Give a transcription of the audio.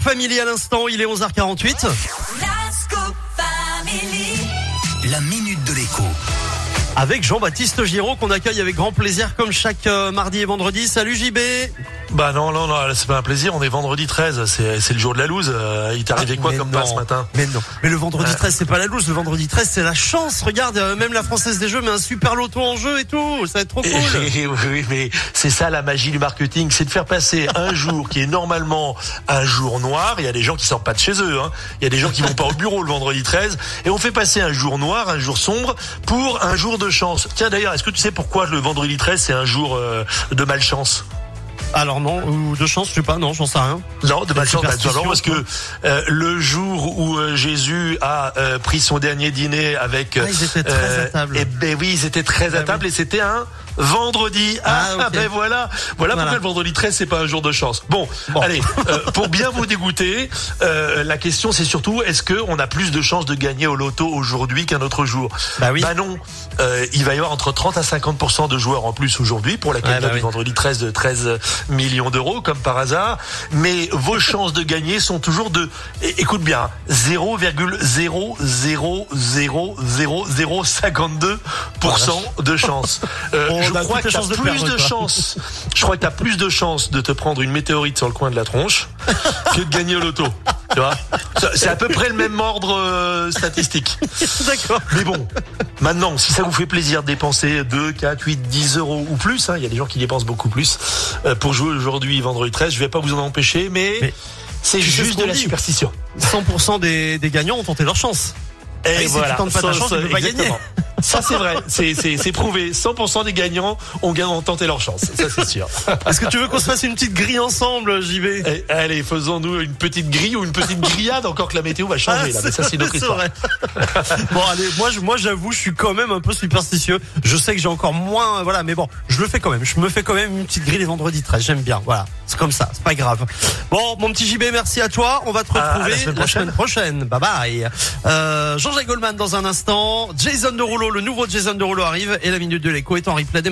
Scoop Family à l'instant, il est 11h48. La Scoop Family. La minute de l'écho. Avec Jean-Baptiste Giraud qu'on accueille avec grand plaisir comme chaque euh, mardi et vendredi. Salut JB Bah non, non, non, c'est pas un plaisir, on est vendredi 13, c'est, le jour de la loose. Euh, il t'est arrivé Ah, quoi comme non. pas ce matin? Mais non. Mais le vendredi Euh. 13, c'est pas la loose. Le vendredi 13, c'est la chance. Regarde, euh, même la Française des Jeux met un super loto en jeu et tout. Ça va être trop cool. Eh, oui, oui, mais c'est ça la magie du marketing, c'est de faire passer un jour qui est normalement un jour noir. Il y a des gens qui sortent pas de chez eux, hein. il y a des gens qui vont pas au bureau le vendredi 13, et on fait passer un jour noir, un jour sombre, pour un jour de chance. Tiens d'ailleurs, est-ce que tu sais pourquoi le vendredi 13 c'est un jour euh, de malchance? Alors non, ou de chance, je sais pas, non, j'en sais rien. Non, de malchance, bah, parce que euh, le jour où euh, Jésus a euh, pris son dernier dîner avec, Ah, ils étaient très à table. et ben oui, ils étaient très à Ah, table et c'était un vendredi. Ah, Ah, ben voilà, voilà, Voilà. pourquoi le vendredi 13 c'est pas un jour de chance. Bon, Bon. allez, euh, pour bien vous dégoûter, euh, la question c'est surtout est-ce que on a plus de chances de gagner au loto aujourd'hui qu'un autre jour? Bah oui. Bah non, Euh, il va y avoir entre 30 à 50% de joueurs en plus aujourd'hui pour la Ouais, cagnotte bah du oui. vendredi 13 de 13 millions d'euros comme par hasard, mais vos chances de gagner sont toujours de écoute bien 0,0000052% de chance. Euh, On je crois que tu as de plus de quoi. chances. Je crois que as plus de chances de te prendre une météorite sur le coin de la tronche que de gagner au loto. Tu vois? C'est à peu près le même ordre euh, statistique. D'accord. Mais bon, maintenant, si ça vous fait plaisir de dépenser 2, 4, 8, 10 euros ou plus, hein, il y a des gens qui dépensent beaucoup plus euh, pour jouer aujourd'hui, vendredi 13, je vais pas vous en empêcher, mais, Mais c'est ce juste de la dit. superstition. 100% des, des gagnants ont tenté leur chance. Et Et si tu tentes pas ta chance, tu peux pas gagner. Ça, c'est vrai, c'est- prouvé. 100% des gagnants ont, ga- ont tenté leur chance, ça c'est sûr. Est-ce que tu veux qu'on se fasse une petite grille ensemble, JB Eh, allez, faisons-nous une petite grille ou une petite grillade, encore que la météo va changer, là, mais ça c'est une autre histoire. vrai. bon, allez, moi, j'avoue, je suis quand même un peu superstitieux. Je sais que j'ai encore moins, voilà, mais bon, je le fais quand même. Je me fais quand même une petite grille les vendredis 13. J'aime bien, voilà. C'est comme ça, c'est pas grave. Bon, mon petit JB, merci à toi. On va te la retrouver la semaine prochaine. Bye bye. Euh, Jean-Jacques Goldman dans un instant. Jason Derulo, le nouveau Jason Derulo arrive et la minute de l'écho est en replay.